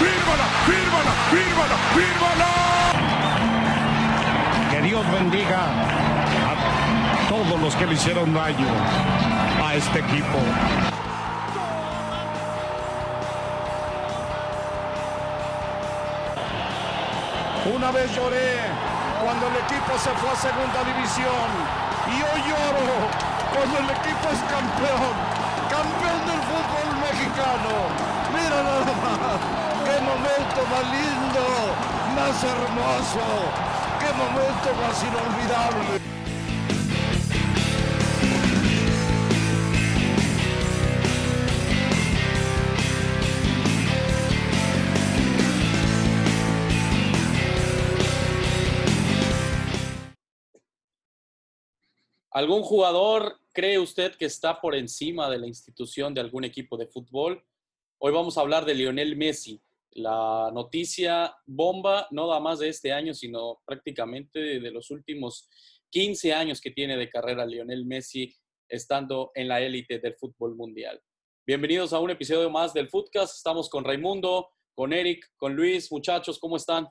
fírmala, fírmala, fírmala, fírmala. Que Dios bendiga a todos los que le hicieron daño a este equipo. Una vez lloré cuando el equipo se fue a segunda división y hoy lloro cuando el equipo es campeón, campeón del fútbol mexicano. Mira nada más, qué momento más lindo, más hermoso, qué momento más inolvidable. ¿Algún jugador cree usted que está por encima de la institución de algún equipo de fútbol? Hoy vamos a hablar de Lionel Messi, la noticia bomba, no nada más de este año, sino prácticamente de los últimos 15 años que tiene de carrera Lionel Messi estando en la élite del fútbol mundial. Bienvenidos a un episodio más del Footcast. Estamos con Raimundo, con Eric, con Luis. Muchachos, ¿cómo están?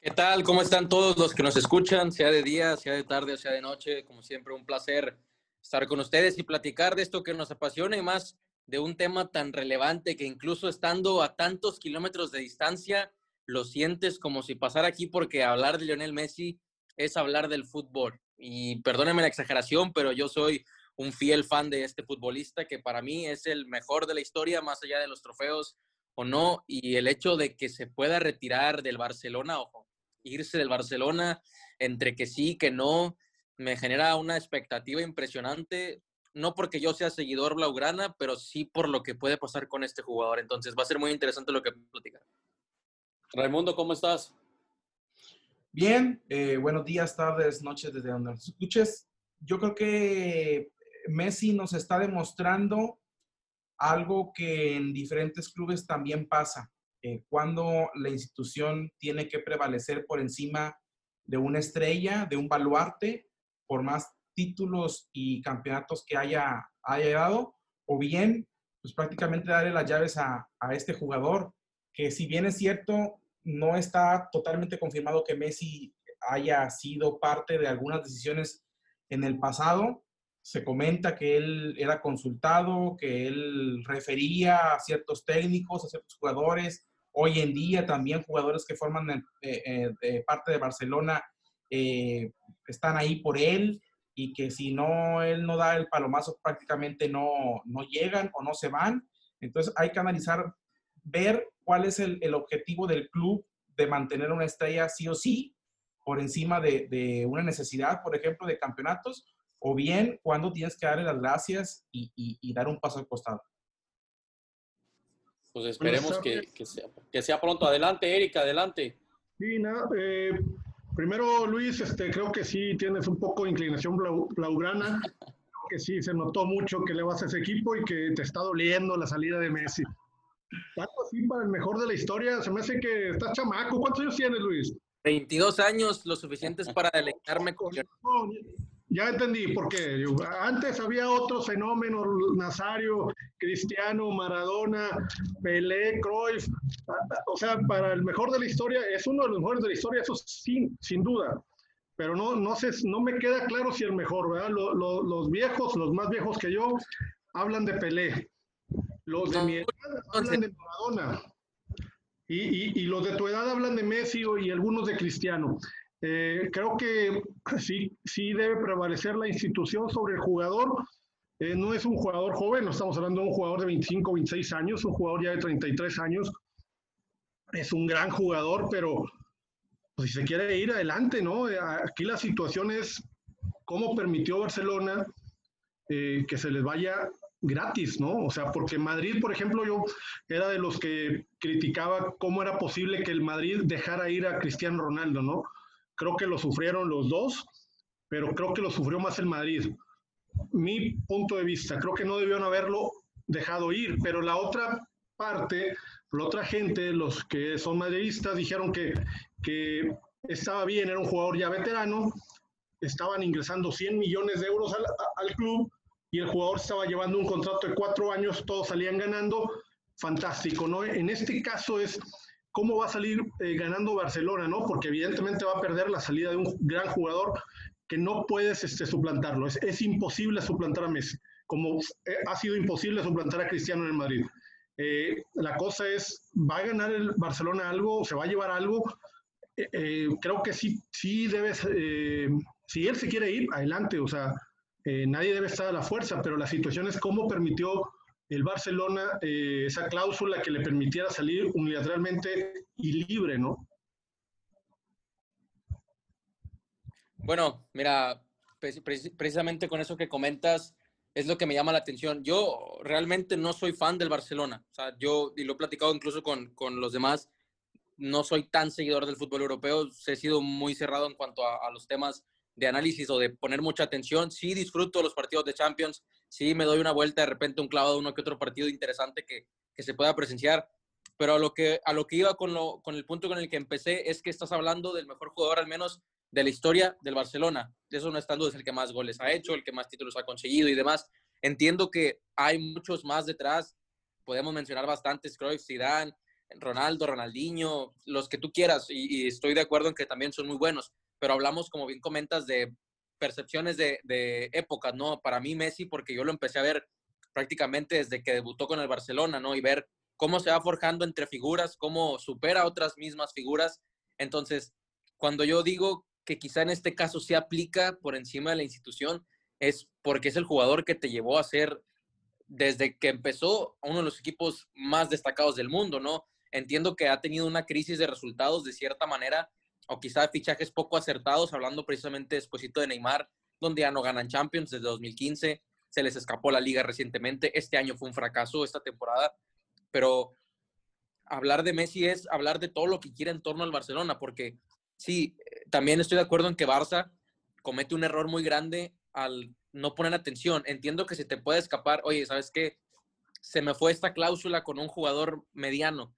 ¿Qué tal? ¿Cómo están todos los que nos escuchan, sea de día, sea de tarde, sea de noche? Como siempre, un placer estar con ustedes y platicar de esto que nos apasiona y más de un tema tan relevante que incluso estando a tantos kilómetros de distancia, lo sientes como si pasara aquí porque hablar de Lionel Messi es hablar del fútbol. Y perdónenme la exageración, pero yo soy un fiel fan de este futbolista que para mí es el mejor de la historia, más allá de los trofeos o no, y el hecho de que se pueda retirar del Barcelona, ojo, irse del Barcelona, entre que sí, que no, me genera una expectativa impresionante, no porque yo sea seguidor blaugrana, pero sí por lo que puede pasar con este jugador. Entonces va a ser muy interesante lo que platicar. Raimundo, ¿cómo estás? Bien, eh, buenos días, tardes, noches, desde donde nos escuches. Yo creo que Messi nos está demostrando algo que en diferentes clubes también pasa. Eh, cuando la institución tiene que prevalecer por encima de una estrella, de un baluarte, por más títulos y campeonatos que haya, haya dado, o bien, pues prácticamente darle las llaves a, a este jugador, que si bien es cierto, no está totalmente confirmado que Messi haya sido parte de algunas decisiones en el pasado. Se comenta que él era consultado, que él refería a ciertos técnicos, a ciertos jugadores, Hoy en día también jugadores que forman eh, eh, parte de Barcelona eh, están ahí por él y que si no, él no da el palomazo prácticamente no, no llegan o no se van. Entonces hay que analizar, ver cuál es el, el objetivo del club de mantener una estrella sí o sí por encima de, de, una necesidad, por ejemplo, de campeonatos, o bien cuando tienes que darle las gracias y, y, y dar un paso al costado pues esperemos que, sea, que, sea, pronto. Adelante, Erika, adelante. Sí, nada, eh, primero Luis, este, creo que sí tienes un poco de inclinación blaugrana, creo que sí se notó mucho que le vas a ese equipo y que te está doliendo la salida de Messi. Tanto así para el mejor de la historia, se me hace que estás chamaco. ¿Cuántos años tienes, Luis? 22 años, lo suficientes para deleitarme con... Ya entendí, porque antes había otros fenómenos, Nazario, Cristiano, Maradona, Pelé, Cruyff, o sea, para el mejor de la historia, es uno de los mejores de la historia, eso sin, sin duda, pero no, no, sé, no me queda claro si el mejor, ¿verdad? los viejos, los más viejos que yo, hablan de Pelé, los de mi edad hablan de Maradona, y, y, y los de tu edad hablan de Messi y algunos de Cristiano. Eh, creo que sí, sí debe prevalecer la institución sobre el jugador. Eh, no es un jugador joven, no estamos hablando de un jugador de 25, 26 años, un jugador ya de 33 años. Es un gran jugador, pero pues, si se quiere ir adelante, ¿no? Eh, aquí la situación es cómo permitió Barcelona que se les vaya gratis, ¿no? O sea, porque Madrid, por ejemplo, yo era de los que criticaba cómo era posible que el Madrid dejara ir a Cristiano Ronaldo, ¿no? Creo que lo sufrieron los dos, pero creo que lo sufrió más el Madrid. Mi punto de vista, creo que no debieron haberlo dejado ir, pero la otra parte, la otra gente, los que son madridistas, dijeron que, que estaba bien, era un jugador ya veterano, estaban ingresando 100 millones de euros al, al club y el jugador estaba llevando un contrato de cuatro años, todos salían ganando, fantástico, ¿no? En este caso es cómo va a salir eh, ganando Barcelona, ¿no? Porque evidentemente va a perder la salida de un gran jugador que no puedes este, suplantarlo. Es, imposible suplantar a Messi, como eh, ha sido imposible suplantar a Cristiano en el Madrid. Eh, la cosa es, ¿va a ganar el Barcelona algo? ¿Se va a llevar algo? creo que sí, sí debe, si él se quiere ir, adelante, o sea, nadie debe estar a la fuerza, pero la situación es cómo permitió el Barcelona eh, esa cláusula que le permitiera salir unilateralmente y libre, ¿no? Bueno, mira, precisamente con eso que comentas es lo que me llama la atención. Yo realmente no soy fan del Barcelona. O sea, yo, y lo he platicado incluso con, con los demás, no soy tan seguidor del fútbol europeo. He sido muy cerrado en cuanto a, a los temas de análisis o de poner mucha atención. Sí disfruto los partidos de Champions, sí me doy una vuelta de repente un clavado uno que otro partido interesante que, que se pueda presenciar. Pero a lo que, a lo que iba con, lo, con el punto con el que empecé es que estás hablando del mejor jugador al menos de la historia del Barcelona. De eso no estando es el que más goles ha hecho, el que más títulos ha conseguido y demás. Entiendo que hay muchos más detrás. Podemos mencionar bastantes, Cruyff, Zidane, Ronaldo, Ronaldinho, los que tú quieras. Y estoy de acuerdo en que también son muy buenos pero hablamos, como bien comentas, de percepciones de, de épocas, ¿no? Para mí Messi, porque yo lo empecé a ver prácticamente desde que debutó con el Barcelona, ¿no? Y ver cómo se va forjando entre figuras, cómo supera otras mismas figuras. Entonces, cuando yo digo que quizá en este caso se aplica por encima de la institución, es porque es el jugador que te llevó a ser, desde que empezó, uno de los equipos más destacados del mundo, ¿no? Entiendo que ha tenido una crisis de resultados de cierta manera, o quizá fichajes poco acertados, hablando precisamente después de Neymar, donde ya no ganan Champions desde 2015, se les escapó la liga recientemente, este año fue un fracaso, esta temporada, pero hablar de Messi es hablar de todo lo que quiere en torno al Barcelona, porque sí, también estoy de acuerdo en que Barça comete un error muy grande al no poner atención. Entiendo que se te puede escapar, oye, ¿sabes qué? Se me fue esta cláusula con un jugador mediano,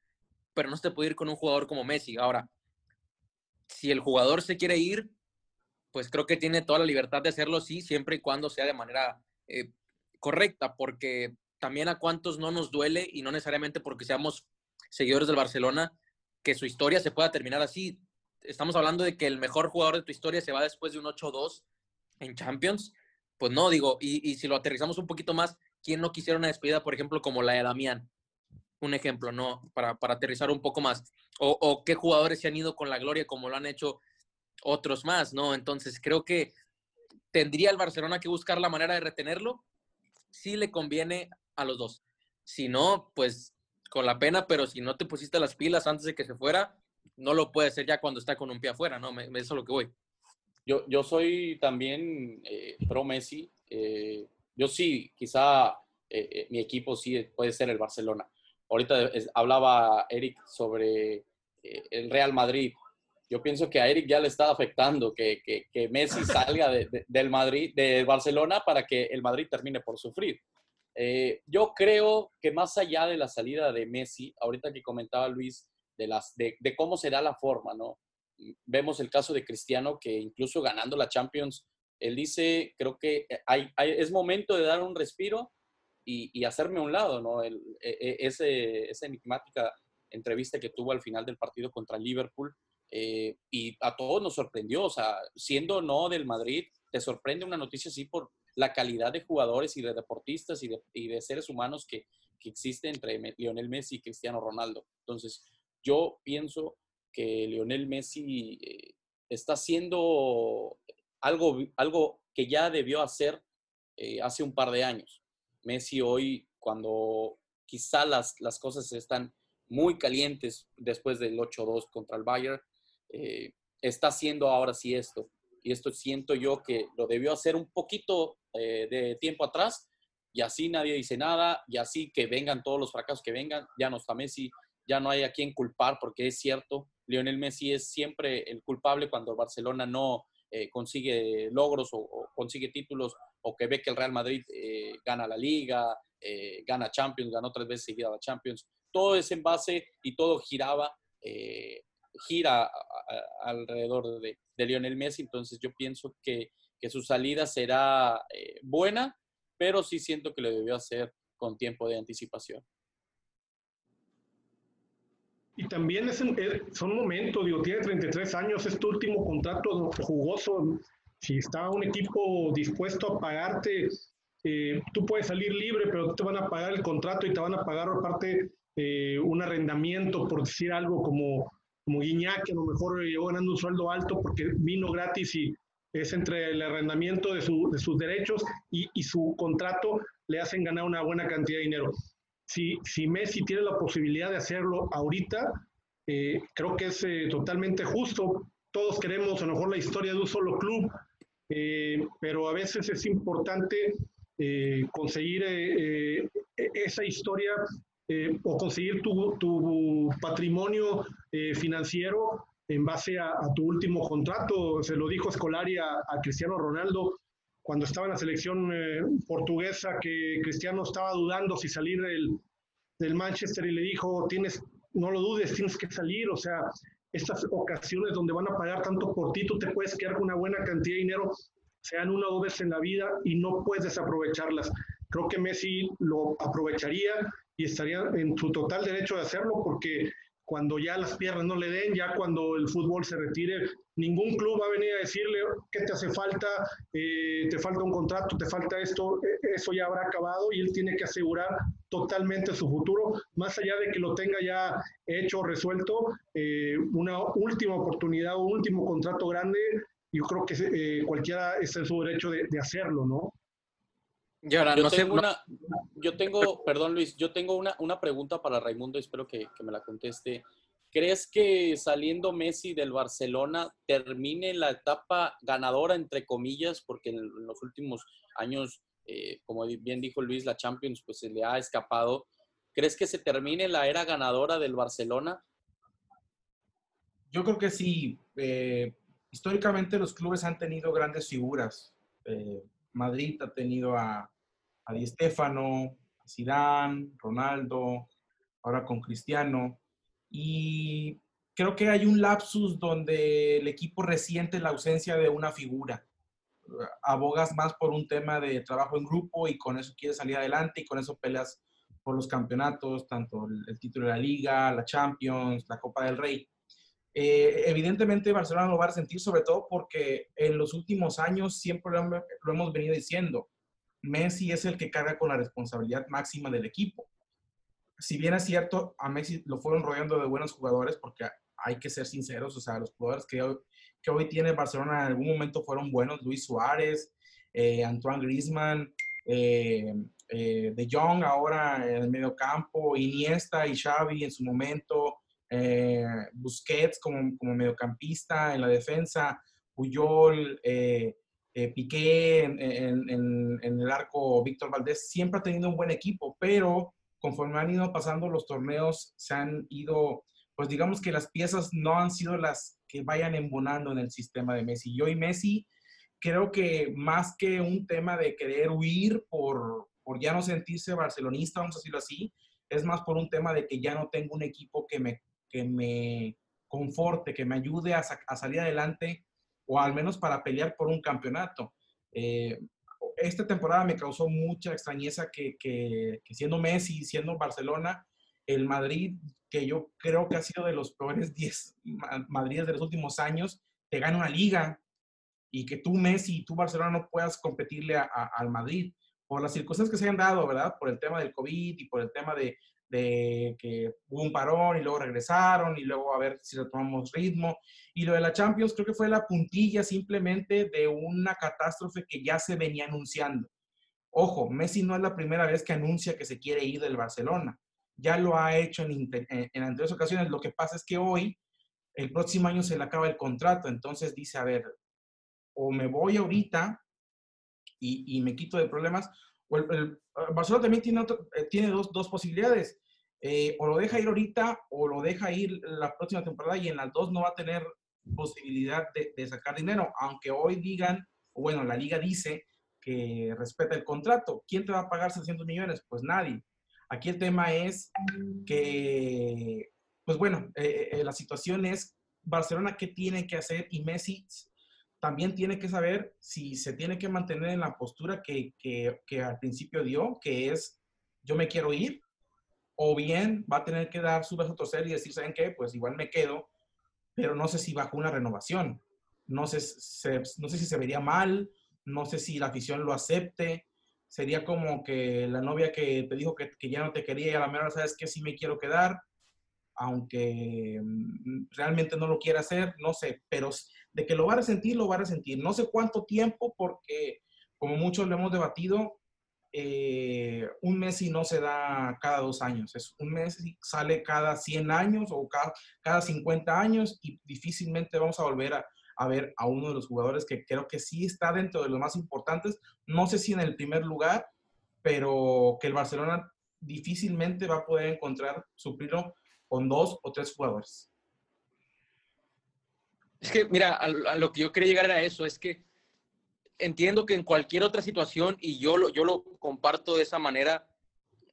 pero no se te puede ir con un jugador como Messi. Ahora, si el jugador se quiere ir, pues creo que tiene toda la libertad de hacerlo, sí, siempre y cuando sea de manera eh, correcta, porque también a cuántos no nos duele y no necesariamente porque seamos seguidores del Barcelona, que su historia se pueda terminar así. Estamos hablando de que el mejor jugador de tu historia se va después de un 8-2 en Champions. Pues no, digo, y, y, si lo aterrizamos un poquito más, ¿quién no quisiera una despedida, por ejemplo, como la de Damián? Un ejemplo, ¿no? Para, para aterrizar un poco más o, qué jugadores se han ido con la gloria como lo han hecho otros más, ¿no? Entonces creo que tendría el Barcelona que buscar la manera de retenerlo si le conviene a los dos. Si no, pues con la pena, pero si no te pusiste las pilas antes de que se fuera, no lo puede hacer ya cuando está con un pie afuera, ¿no? Eso es lo que voy. Yo, yo soy también eh, pro Messi. Eh, yo sí, quizá eh, mi equipo sí puede ser el Barcelona. Ahorita hablaba Eric sobre eh, el Real Madrid. Yo pienso que a Eric ya le está afectando que, que, Messi salga del Madrid, de Barcelona, para que el Madrid termine por sufrir. Eh, yo creo que más allá de la salida de Messi, ahorita que comentaba Luis de, las, de, cómo será la forma, ¿no? Vemos el caso de Cristiano, que incluso ganando la Champions, él dice, creo que hay, es momento de dar un respiro y, y hacerme a un lado, ¿no? El, e, e, ese, esa enigmática entrevista que tuvo al final del partido contra Liverpool. Eh, y a todos nos sorprendió, o sea, siendo no del Madrid, te sorprende una noticia así por la calidad de jugadores y de deportistas y de, y de seres humanos que, que existe entre Lionel Messi y Cristiano Ronaldo. Entonces, yo pienso que Lionel Messi eh, está haciendo algo, algo que ya debió hacer eh, hace un par de años. Messi hoy, cuando quizá las, las cosas están muy calientes después del 8-2 contra el Bayern. Eh, está haciendo ahora sí esto. Y esto siento yo que lo debió hacer un poquito eh, de tiempo atrás y así nadie dice nada y así que vengan todos los fracasos que vengan. Ya no está Messi, ya no hay a quien culpar porque es cierto, Lionel Messi es siempre el culpable cuando Barcelona no eh, consigue logros o, consigue títulos o que ve que el Real Madrid gana la liga, gana Champions, ganó tres veces seguida la Champions todo es en base y todo giraba, eh, gira alrededor de, Lionel Messi, entonces yo pienso que, su salida será eh, buena, pero sí siento que lo debió hacer con tiempo de anticipación. y también es, eh, son momentos, digo, tiene 33 años, es tu último contrato jugoso. Si está un equipo dispuesto a pagarte, eh, tú puedes salir libre, pero te van a pagar el contrato y te van a pagar aparte eh, un arrendamiento, por decir algo como, como Guiñac, que a lo mejor llegó ganando un sueldo alto porque vino gratis y es entre el arrendamiento de, su, de sus derechos y, y, su contrato le hacen ganar una buena cantidad de dinero si, si Messi tiene la posibilidad de hacerlo ahorita, eh, creo que es eh, totalmente justo. Todos queremos a lo mejor la historia de un solo club, eh, pero a veces es importante conseguir esa historia o conseguir tu, tu patrimonio financiero en base a, tu último contrato. Se lo dijo Scolari a, a Cristiano Ronaldo cuando estaba en la selección eh, portuguesa, que Cristiano estaba dudando si salir del, del, Manchester y le dijo, tienes, no lo dudes, tienes que salir, o sea, estas ocasiones donde van a pagar tanto por ti, tú te puedes quedar con una buena cantidad de dinero, sean una o dos veces en la vida y no puedes desaprovecharlas. Creo que Messi lo aprovecharía y estaría en su total derecho de hacerlo porque cuando ya las piernas no le den, ya cuando el fútbol se retire, ningún club va a venir a decirle qué te hace falta, eh, te falta un contrato, te falta esto, e, eso ya habrá acabado y él tiene que asegurar totalmente su futuro, más allá de que lo tenga ya hecho, resuelto, eh, una última oportunidad o último contrato grande, yo creo que eh, cualquiera está en su derecho de, de hacerlo, ¿no? Yo, tengo una, yo tengo, perdón Luis, yo tengo una, una pregunta para Raimundo, espero que, que, me la conteste. ¿Crees que saliendo Messi del Barcelona termine la etapa ganadora, entre comillas, porque en, los últimos años, eh, como bien dijo Luis, la Champions pues se le ha escapado? ¿Crees que se termine la era ganadora del Barcelona? Yo creo que sí. Eh, históricamente los clubes han tenido grandes figuras. Eh, Madrid ha tenido a, a Di Stefano, a Zidane, Ronaldo, ahora con Cristiano. Y creo que hay un lapsus donde el equipo resiente la ausencia de una figura. Abogas más por un tema de trabajo en grupo y con eso quieres salir adelante y con eso peleas por los campeonatos, tanto el, título de la liga, la Champions, la Copa del Rey. Eh, evidentemente Barcelona lo va a sentir sobre todo porque en los últimos años siempre lo, hemos venido diciendo, Messi es el que carga con la responsabilidad máxima del equipo. Si bien es cierto, a Messi lo fueron rodeando de buenos jugadores porque hay que ser sinceros, o sea, los jugadores que hoy, que hoy tiene Barcelona en algún momento fueron buenos, Luis Suárez, eh, Antoine Griezmann, eh, De Jong ahora en el medio campo, Iniesta y Xavi en su momento, eh, Busquets como, como, mediocampista en la defensa, Puyol, eh, eh, Piqué en, en, el arco, Víctor Valdés, siempre ha tenido un buen equipo, pero conforme han ido pasando los torneos, se han ido, pues digamos que las piezas no han sido las que vayan embonando en el sistema de Messi. Yo y Messi creo que más que un tema de querer huir por, por ya no sentirse barcelonista, vamos a decirlo así, es más por un tema de que ya no tengo un equipo que me que me conforte, que me ayude a, salir adelante o al menos para pelear por un campeonato. Eh, esta temporada me causó mucha extrañeza que, que, siendo Messi, siendo Barcelona, el Madrid, que yo creo que ha sido de los peores 10 Madrid de los últimos años, te gana una liga y que tú Messi y tú Barcelona no puedas competirle al Madrid por las circunstancias que se han dado, ¿verdad? Por el tema del COVID y por el tema de, de que hubo un parón y luego regresaron y luego a ver si retomamos ritmo. Y lo de la Champions creo que fue la puntilla simplemente de una catástrofe que ya se venía anunciando. Ojo, Messi no es la primera vez que anuncia que se quiere ir del Barcelona. Ya lo ha hecho en, en, anteriores ocasiones. Lo que pasa es que hoy, el próximo año se le acaba el contrato. Entonces dice, a ver, o me voy ahorita y, y me quito de problemas, el, Barcelona también tiene, eh, tiene dos, dos posibilidades. Eh, o lo deja ir ahorita o lo deja ir la próxima temporada y en las dos no va a tener posibilidad de, sacar dinero, aunque hoy digan, o bueno, la liga dice que respeta el contrato. ¿Quién te va a pagar 600 millones? Pues nadie. Aquí el tema es que, pues bueno, eh, la situación es Barcelona qué tiene que hacer y Messi también tiene que saber si se tiene que mantener en la postura que, que, que, al principio dio, que es yo me quiero ir, o bien va a tener que dar su beso torcer y decir, ¿saben qué? Pues igual me quedo, pero no sé si bajo una renovación. No sé, no sé si se vería mal, no sé si la afición lo acepte. Sería como que la novia que te dijo que, que ya no te quería y a la mejor sabes que sí me quiero quedar, aunque mm, realmente no lo quiera hacer, no sé, pero de que lo va a resentir, lo va a resentir. No sé cuánto tiempo, porque como muchos lo hemos debatido, eh, un Messi no se da cada dos años, es un Messi sale cada 100 años o cada, cada 50 años y difícilmente vamos a volver a, a, ver a uno de los jugadores que creo que sí está dentro de los más importantes, no sé si en el primer lugar, pero que el Barcelona difícilmente va a poder encontrar, suplirlo con dos o tres jugadores. Es que, mira, a, lo que yo quería llegar era eso, es que entiendo que en cualquier otra situación, y yo lo, yo lo comparto de esa manera,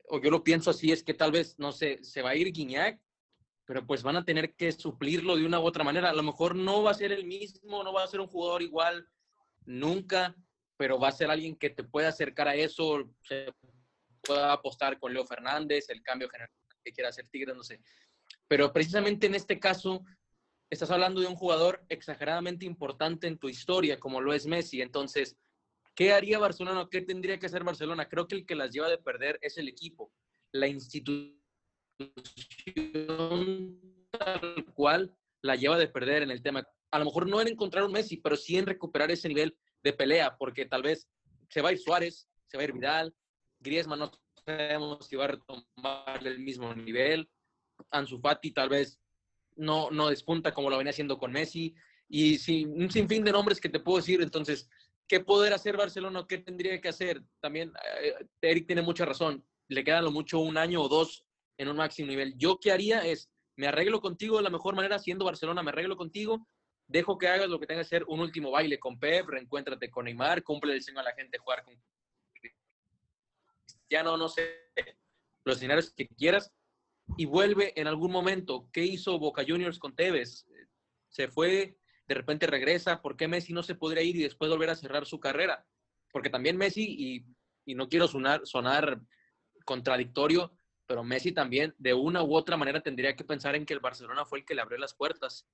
o yo lo pienso así, es que tal vez, no sé, se va a ir Guiñac, pero pues van a tener que suplirlo de una u otra manera. A lo mejor no va a ser el mismo, no va a ser un jugador igual nunca, pero va a ser alguien que te pueda acercar a eso, se pueda apostar con Leo Fernández, el cambio general que quiera hacer Tigres, no sé. Pero precisamente en este caso, estás hablando de un jugador exageradamente importante en tu historia, como lo es Messi. Entonces, ¿qué haría Barcelona? ¿Qué tendría que hacer Barcelona? Creo que el que las lleva de perder es el equipo, la institución tal cual la lleva de perder en el tema. A lo mejor no en encontrar un Messi, pero sí en recuperar ese nivel de pelea, porque tal vez se va a ir Suárez, se va a ir Vidal, Griezmann no sabemos si va a retomar el mismo nivel, Ansu Fati tal vez no, no despunta como lo venía haciendo con Messi. Y sí, un sinfín de nombres que te puedo decir. Entonces, ¿qué poder hacer Barcelona? ¿Qué tendría que hacer? También eh, Eric tiene mucha razón. Le quedan lo mucho un año o dos en un máximo nivel. Yo qué haría es, me arreglo contigo de la mejor manera, siendo Barcelona, me arreglo contigo, dejo que hagas lo que tenga que ser un último baile con Pep, reencuéntrate con Neymar, cumple el sueño a la gente jugar con Cristiano, no sé, los escenarios que quieras, y vuelve en algún momento. ¿Qué hizo Boca Juniors con Tevez? Se fue, de repente regresa. ¿Por qué Messi no se podría ir y después volver a cerrar su carrera? Porque también Messi, y, y no quiero sonar, sonar contradictorio, pero Messi también de una u otra manera tendría que pensar en que el Barcelona fue el que le abrió las puertas,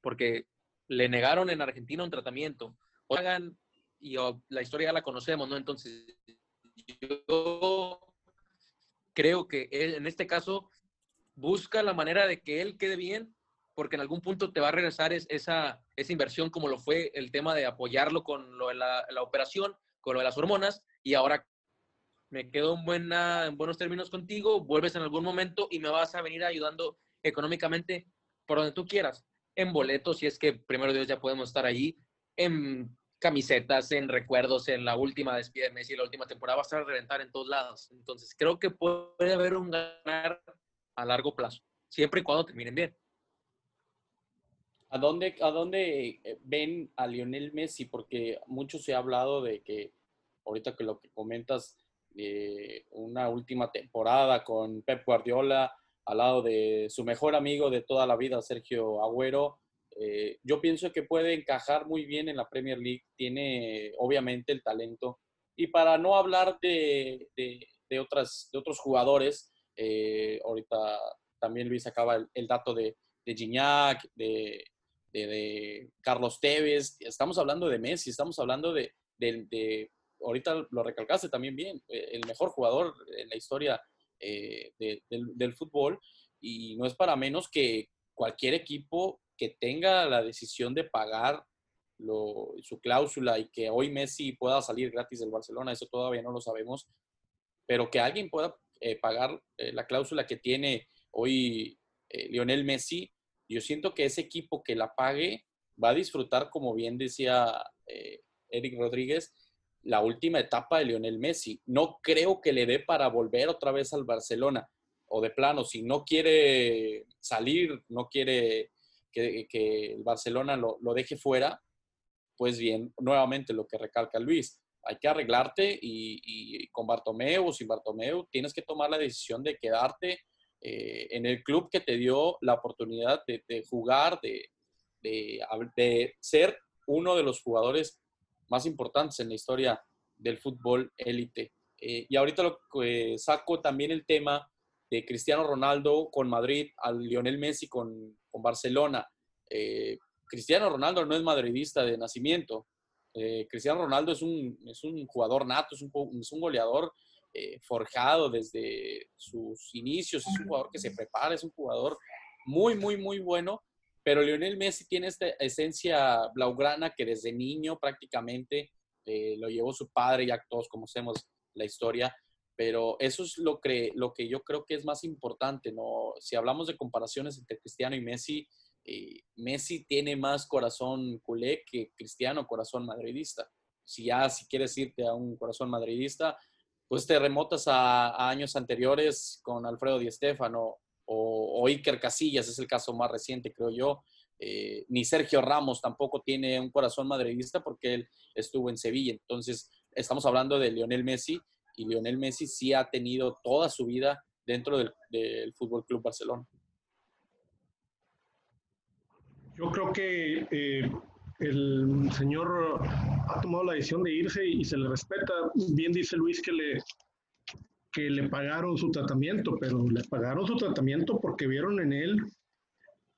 porque le negaron en Argentina un tratamiento. Hagan, y la historia ya la conocemos, ¿no? Entonces, yo creo que en este caso busca la manera de que él quede bien, porque en algún punto te va a regresar esa, esa inversión como lo fue el tema de apoyarlo con lo de la, operación, con lo de las hormonas, y ahora me quedo en, buena, en buenos términos contigo, vuelves en algún momento y me vas a venir ayudando económicamente por donde tú quieras, en boletos, si es que primero Dios ya podemos estar ahí, en camisetas, en recuerdos, en la última despide de Messi, la última temporada, va a estar reventar en todos lados. Entonces, creo que puede haber un ganar a largo plazo, siempre y cuando terminen bien. ¿A dónde, ¿A dónde eh, ven a Lionel Messi? Porque mucho se ha hablado de que, ahorita que lo que comentas, de una última temporada con Pep Guardiola, al lado de su mejor amigo de toda la vida, Sergio Agüero, eh, yo pienso que puede encajar muy bien en la Premier League, tiene obviamente el talento. Y para no hablar de, de, de otras, de otros jugadores, eh, ahorita también Luis acaba el, dato de, de Gignac, de, de, Carlos Tevez. Estamos hablando de Messi, estamos hablando de, de, ahorita lo recalcaste también bien, eh, el mejor jugador en la historia eh, del, del, fútbol. Y no es para menos que cualquier equipo que tenga la decisión de pagar su cláusula y que hoy Messi pueda salir gratis del Barcelona, eso todavía no lo sabemos, pero que alguien pueda eh, pagar eh, la cláusula que tiene hoy eh, Lionel Messi, yo siento que ese equipo que la pague va a disfrutar, como bien decía Eric Rodríguez, la última etapa de Lionel Messi. No creo que le dé para volver otra vez al Barcelona. O de plano, si no quiere salir, no quiere que, el Barcelona lo, lo, deje fuera, pues bien, nuevamente lo que recalca Luis, hay que arreglarte y, con Bartomeu o sin Bartomeu tienes que tomar la decisión de quedarte eh, en el club que te dio la oportunidad de, jugar, de, de, ser uno de los jugadores más importantes en la historia del fútbol élite. Eh, y ahorita lo que saco también el tema de Cristiano Ronaldo con Madrid al Lionel Messi con, con Barcelona. Eh, Cristiano Ronaldo no es madridista de nacimiento. Eh, Cristiano Ronaldo es un, es un jugador nato, es un, es un goleador eh, forjado desde sus inicios, es un jugador que se prepara, es un jugador muy, muy, muy bueno. Pero Lionel Messi tiene esta esencia blaugrana que desde niño prácticamente lo llevó su padre, ya todos conocemos la historia, pero eso es lo que, lo que yo creo que es más importante, ¿no? Si hablamos de comparaciones entre Cristiano y Messi, eh, Messi tiene más corazón culé que Cristiano corazón madridista. Si ya si quieres irte a un corazón madridista, pues te remotas a, años anteriores con Alfredo Di Stéfano o, o, Iker Casillas, es el caso más reciente, creo yo. Eh, ni Sergio Ramos tampoco tiene un corazón madridista porque él estuvo en Sevilla. Entonces, estamos hablando de Lionel Messi y Lionel Messi sí ha tenido toda su vida dentro del, Fútbol Club Barcelona. Yo creo que eh, el señor ha tomado la decisión de irse y se le respeta. Bien dice Luis que le, que le pagaron su tratamiento, pero le pagaron su tratamiento porque vieron en él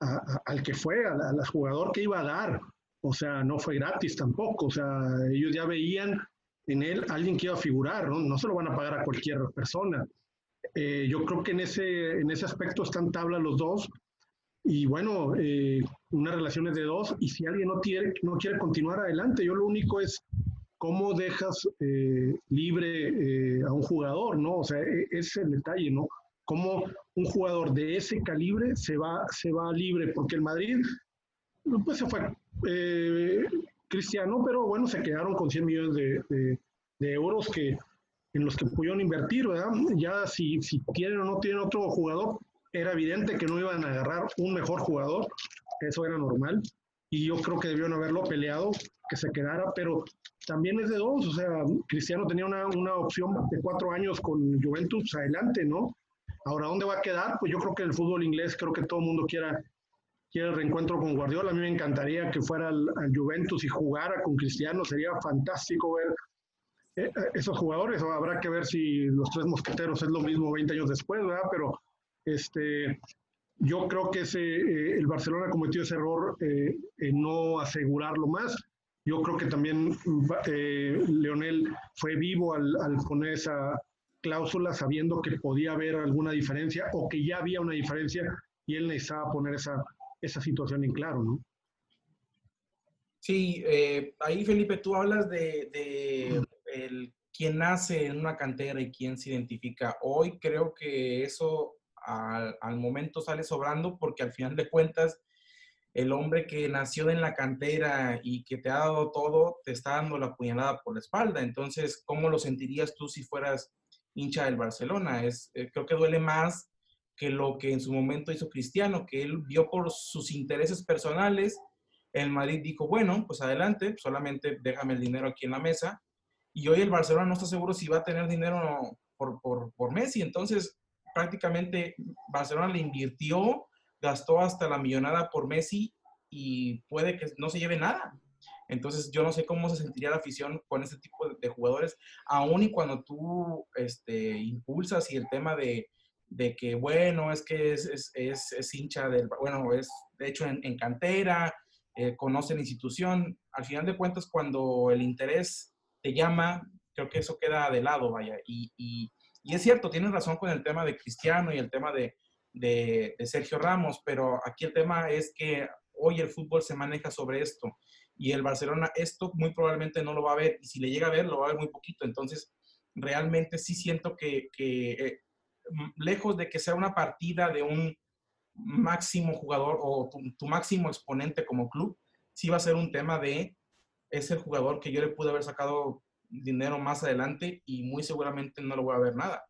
al que fue, al, jugador que iba a dar. O sea, no fue gratis tampoco. O sea, ellos ya veían en él alguien que iba a figurar, ¿no? No se lo van a pagar a cualquier persona. Eh, yo creo que en ese, en ese aspecto están tabla los dos y bueno, eh, una relación es de dos y si alguien no quiere, no quiere continuar adelante, yo lo único es cómo dejas eh, libre eh, a un jugador, ¿no? O sea, e, ese es el detalle, ¿no? Cómo un jugador de ese calibre se va, se va libre, porque el Madrid, pues se fue cristiano, pero bueno, se quedaron con 100 millones de, euros que, en los que pudieron invertir, ¿verdad? Ya si, si tienen o no tienen otro jugador, era evidente que no iban a agarrar un mejor jugador, eso era normal, y yo creo que debieron haberlo peleado, que se quedara, pero también es de dos, o sea, Cristiano tenía una, una opción de cuatro años con Juventus adelante, ¿no? Ahora, ¿dónde va a quedar? Pues yo creo que el fútbol inglés, creo que todo el mundo quiera, quiere el reencuentro con Guardiola. A mí me encantaría que fuera al, Juventus y jugara con Cristiano. Sería fantástico ver eh, eh, esos jugadores. Habrá que ver si los tres mosqueteros es lo mismo 20 años después, ¿verdad? Pero este, yo creo que ese, eh, el Barcelona cometió ese error eh, en no asegurarlo más. Yo creo que también Leonel fue vivo al, poner esa cláusula sabiendo que podía haber alguna diferencia o que ya había una diferencia y él necesitaba poner esa, esa situación en claro, ¿no? Sí, ahí Felipe, tú hablas de, de el, quién nace en una cantera y quién se identifica. Hoy creo que eso al, momento sale sobrando porque al final de cuentas el hombre que nació en la cantera y que te ha dado todo, te está dando la puñalada por la espalda. Entonces, ¿cómo lo sentirías tú si fueras hincha del Barcelona? Es, eh, creo que duele más que lo que en su momento hizo Cristiano, que él vio por sus intereses personales. El Madrid dijo, bueno, pues adelante, solamente déjame el dinero aquí en la mesa. Y hoy el Barcelona no está seguro si va a tener dinero por, por, por Messi. Entonces, prácticamente Barcelona le invirtió, gastó hasta la millonada por Messi y puede que no se lleve nada. Entonces, yo no sé cómo se sentiría la afición con este tipo de, jugadores, aún y cuando tú este, impulsas y el tema de, de que, bueno, es que es, es, es, hincha del, bueno, es de hecho en, cantera, eh, conoce la institución. Al final de cuentas, cuando el interés te llama, creo que eso queda de lado, vaya. Y, y, y es cierto, tienes razón con el tema de Cristiano y el tema de, de, Sergio Ramos, pero aquí el tema es que hoy el fútbol se maneja sobre esto y el Barcelona esto muy probablemente no lo va a ver y si le llega a ver lo va a ver muy poquito. Entonces, realmente sí siento que, que eh, lejos de que sea una partida de un máximo jugador o tu, máximo exponente como club, sí va a ser un tema de es el jugador que yo le pude haber sacado dinero más adelante y muy seguramente no lo voy a ver nada.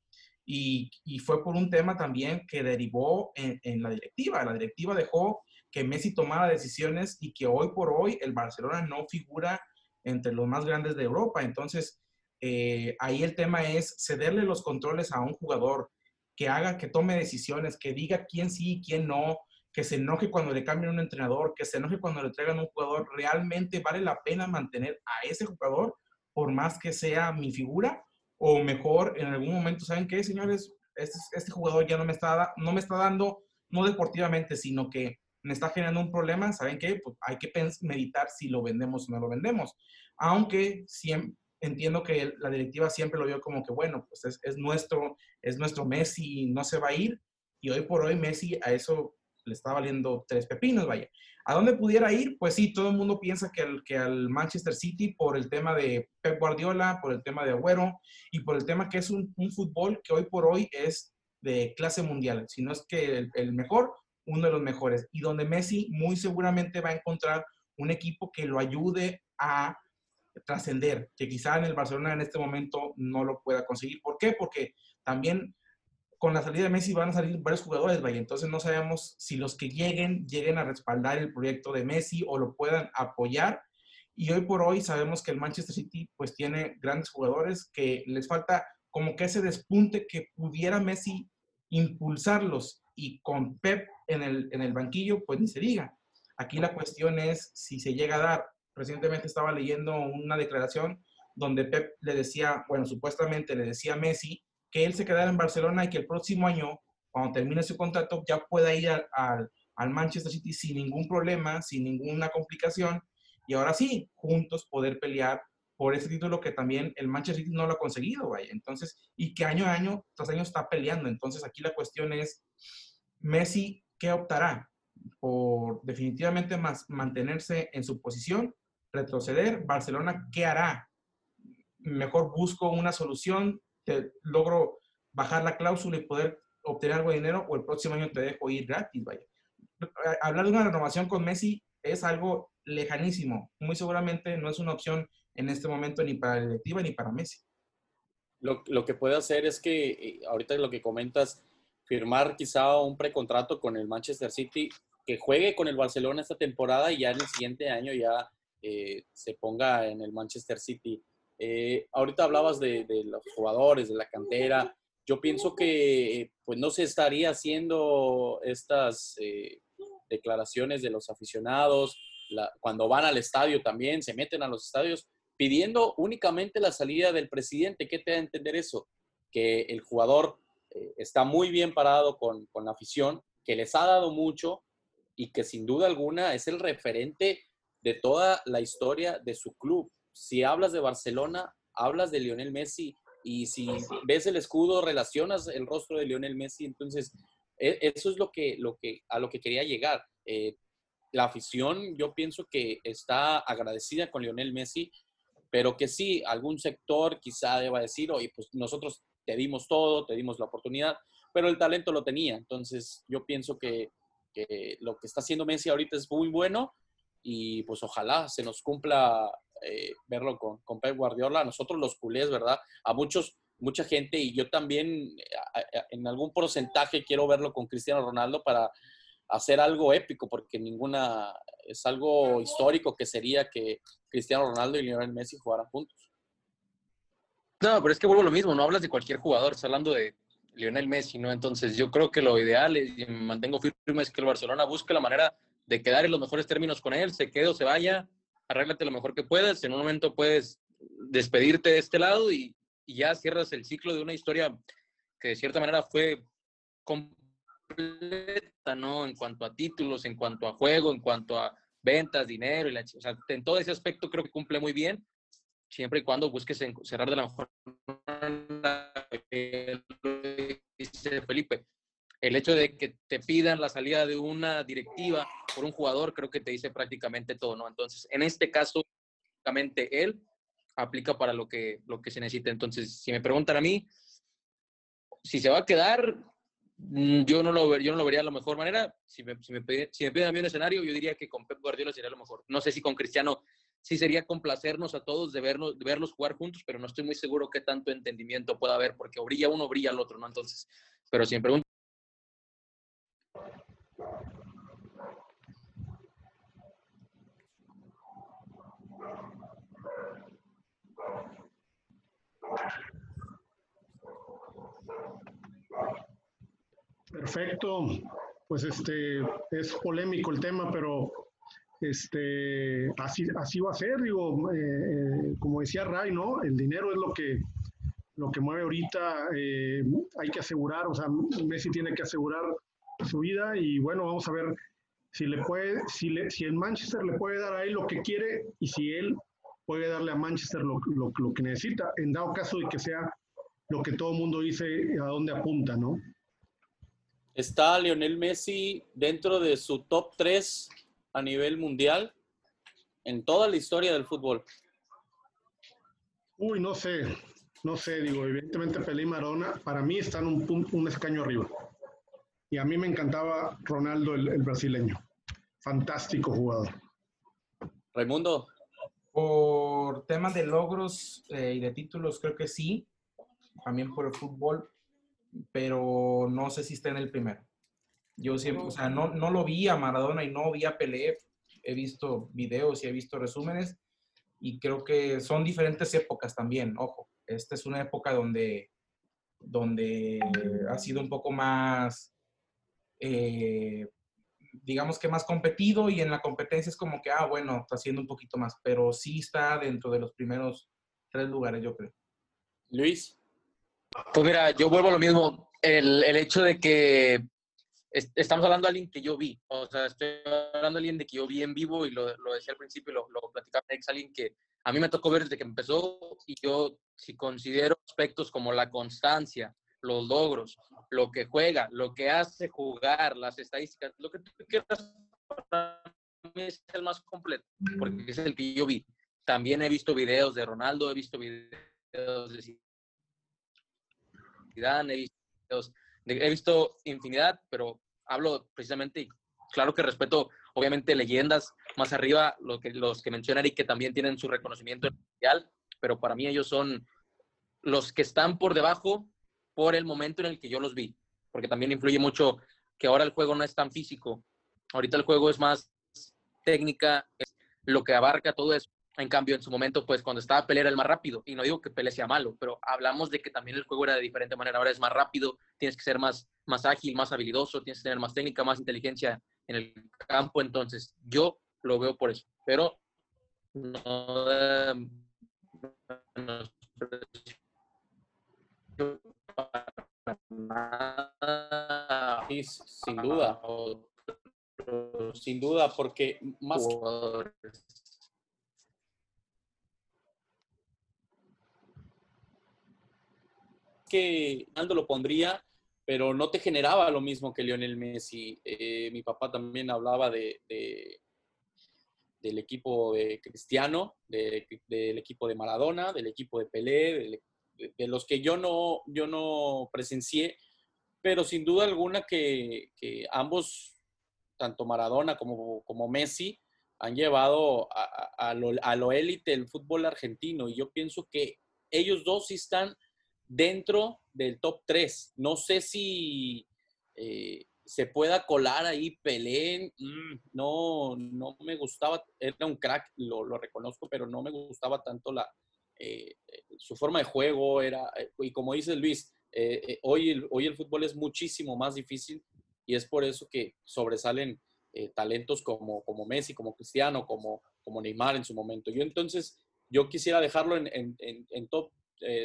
Y, y fue por un tema también que derivó en, en, la directiva. La directiva dejó que Messi tomara decisiones y que hoy por hoy el Barcelona no figura entre los más grandes de Europa. Entonces, eh, ahí el tema es cederle los controles a un jugador que haga, que tome decisiones, que diga quién sí y quién no, que se enoje cuando le cambien un entrenador, que se enoje cuando le traigan un jugador. ¿Realmente vale la pena mantener a ese jugador? por más que sea mi figura, o mejor en algún momento, ¿saben qué, señores? este, este jugador ya no me, está, no me está dando, no deportivamente, sino que me está generando un problema, ¿saben qué? Pues hay que meditar si lo vendemos o no lo vendemos. Aunque siempre, entiendo que la directiva siempre lo vio como que, bueno, pues es, es, nuestro, es nuestro Messi, no se va a ir. Y hoy por hoy Messi a eso le está valiendo tres pepinos, vaya. ¿A dónde pudiera ir? Pues sí, todo el mundo piensa que, al, que al Manchester City por el tema de Pep Guardiola, por el tema de Agüero y por el tema que es un, fútbol que hoy por hoy es de clase mundial, si no es que el, mejor, uno de los mejores, y donde Messi muy seguramente va a encontrar un equipo que lo ayude a trascender, que quizá en el Barcelona en este momento no lo pueda conseguir. ¿Por qué? Porque también con la salida de Messi van a salir varios jugadores, vaya, entonces no sabemos si los que lleguen lleguen a respaldar el proyecto de Messi o lo puedan apoyar. Y hoy por hoy sabemos que el Manchester City pues tiene grandes jugadores que les falta como que ese despunte que pudiera Messi impulsarlos y con Pep en el, en el banquillo pues ni se diga. Aquí la cuestión es si se llega a dar. Recientemente estaba leyendo una declaración donde Pep le decía, bueno, supuestamente le decía a Messi que él se quedara en Barcelona y que el próximo año, cuando termine su contrato, ya pueda ir al, al Manchester City sin ningún problema, sin ninguna complicación, y ahora sí, juntos poder pelear por ese título que también el Manchester City no lo ha conseguido, vaya. Entonces, y que año a año, tras año está peleando. Entonces, aquí la cuestión es, Messi, ¿qué optará? Por definitivamente más mantenerse en su posición, retroceder. Barcelona, ¿qué hará? Mejor busco una solución te logro bajar la cláusula y poder obtener algo de dinero o el próximo año te dejo ir gratis, vaya. Hablar de una renovación con Messi es algo lejanísimo. Muy seguramente no es una opción en este momento ni para la directiva ni para Messi. Lo, lo que puede hacer es que, eh, ahorita lo que comentas, firmar quizá un precontrato con el Manchester City, que juegue con el Barcelona esta temporada y ya en el siguiente año ya eh, se ponga en el Manchester City. Eh, ahorita hablabas de, los jugadores, de la cantera. Yo pienso que pues no se estaría haciendo estas eh, declaraciones de los aficionados cuando van al estadio también, se meten a los estadios pidiendo únicamente la salida del presidente. ¿Qué te da a entender eso? Que el jugador eh, está muy bien parado con, con la afición, que les ha dado mucho y que sin duda alguna es el referente de toda la historia de su club si hablas de Barcelona, hablas de Lionel Messi y si ves el escudo, relacionas el rostro de Lionel Messi, entonces e, eso es lo que, lo que, a lo que quería llegar. Eh, la afición, yo pienso que está agradecida con Lionel Messi, pero que sí, algún sector quizá deba decir, oye, pues nosotros te dimos todo, te dimos la oportunidad, pero el talento lo tenía. Entonces, yo pienso que, que lo que está haciendo Messi ahorita es muy bueno y pues ojalá se nos cumpla eh, verlo con, con Pep Guardiola, a nosotros los culés, ¿verdad? A muchos, mucha gente y yo también en algún porcentaje quiero verlo con Cristiano Ronaldo para hacer algo épico, porque ninguna, es algo histórico que sería que Cristiano Ronaldo y Lionel Messi jugaran juntos. No, pero es que vuelvo lo mismo, no hablas de cualquier jugador, estás hablando de Lionel Messi, ¿no? Entonces yo creo que lo ideal, y me mantengo firme, es que el Barcelona busque la manera de quedar en los mejores términos con él, se quede o se vaya, arréglate lo mejor que puedas, en un momento puedes despedirte de este lado y, ya cierras el ciclo de una historia que de cierta manera fue completa, ¿no? En cuanto a títulos, en cuanto a juego, en cuanto a ventas, dinero, y la, o en todo ese aspecto creo que cumple muy bien, siempre y cuando busques cerrar de la mejor dice Felipe el hecho de que te pidan la salida de una directiva por un jugador, creo que te dice prácticamente todo, ¿no? Entonces, en este caso, prácticamente él aplica para lo que, lo que se necesita. Entonces, si me preguntan a mí, si se va a quedar, mm, yo no lo, yo no lo vería de la mejor manera. Si me, si me, piden a mí un escenario, yo diría que con Pep Guardiola sería lo mejor. No sé si con Cristiano sí sería complacernos a todos de, vernos, de verlos jugar juntos, pero no estoy muy seguro qué tanto entendimiento pueda haber, porque brilla uno, brilla el otro, ¿no? Entonces, pero si me preguntan Perfecto. Pues este es polémico el tema, pero este así, así va a ser, digo, eh, eh, como decía Ray, ¿no? El dinero es lo que lo que mueve ahorita, eh, hay que asegurar, o sea, Messi tiene que asegurar su vida y bueno, vamos a ver si le puede, si, le, si el Manchester le puede dar a él lo que quiere y si él puede darle a Manchester lo, lo, lo que necesita, en dado caso de que sea lo que todo el mundo dice a dónde apunta, ¿no? ¿Está Lionel Messi dentro de su top 3 a nivel mundial en toda la historia del fútbol? Uy, no sé, no sé, digo, evidentemente Pelé y Maradona para mí están un, un, un escaño arriba. Y a mí me encantaba Ronaldo, el, el brasileño. Fantástico jugador. Raimundo. Por temas de logros eh, y de títulos, creo que sí. También por el fútbol, pero no sé si está en el primero. Yo siempre, o sea, no, no lo vi a Maradona y no vi a Pelé. He visto videos y he visto resúmenes y creo que son diferentes épocas también. Ojo, esta es una época donde, donde ha sido un poco más, eh, digamos que más competido y en la competencia es como que, ah, bueno, está haciendo un poquito más, pero sí está dentro de los primeros tres lugares, yo creo. Luis. Pues mira, yo vuelvo a lo mismo. El, el hecho de que es, estamos hablando de alguien que yo vi. O sea, estoy hablando de alguien de que yo vi en vivo y lo, lo decía al principio, lo, lo platicaba ex, alguien que a mí me tocó ver desde que empezó y yo si considero aspectos como la constancia, los logros, lo que juega, lo que hace jugar, las estadísticas, lo que tú quieras, para mí es el más completo, porque es el que yo vi. También he visto videos de Ronaldo, he visto videos de He visto, infinidad, pero hablo precisamente, y claro que respeto, obviamente, leyendas más arriba, lo que, los que mencionan y que también tienen su reconocimiento mundial, pero para mí ellos son los que están por debajo por el momento en el que yo los vi, porque también influye mucho que ahora el juego no es tan físico, ahorita el juego es más técnica, lo que abarca todo eso. En cambio, en su momento, pues cuando estaba Pelé era el más rápido, y no digo que Pelé sea malo, pero hablamos de que también el juego era de diferente manera. Ahora es más rápido, tienes que ser más, más ágil, más habilidoso, tienes que tener más técnica, más inteligencia en el campo. Entonces, yo lo veo por eso. Pero no, no Sí, sin duda. Sin duda, porque más que Ronaldo lo pondría, pero no te generaba lo mismo que Lionel Messi. Eh, mi papá también hablaba de, de del equipo de Cristiano, de, del equipo de Maradona, del equipo de Pelé, de, de, los que yo no, yo no presencié, pero sin duda alguna que, que ambos, tanto Maradona como, como Messi, han llevado a, a, a lo élite el fútbol argentino y yo pienso que ellos dos sí están dentro del top 3. No sé si eh, se pueda colar ahí Pelé. Mm, no, no me gustaba, era un crack, lo, reconozco, pero no me gustaba tanto la, eh, su forma de juego. Era, eh, y como dice Luis, eh, hoy, el, hoy el fútbol es muchísimo más difícil y es por eso que sobresalen talentos como, como Messi, como Cristiano, como, como Neymar en su momento. Yo entonces, yo quisiera dejarlo en, en, en, en top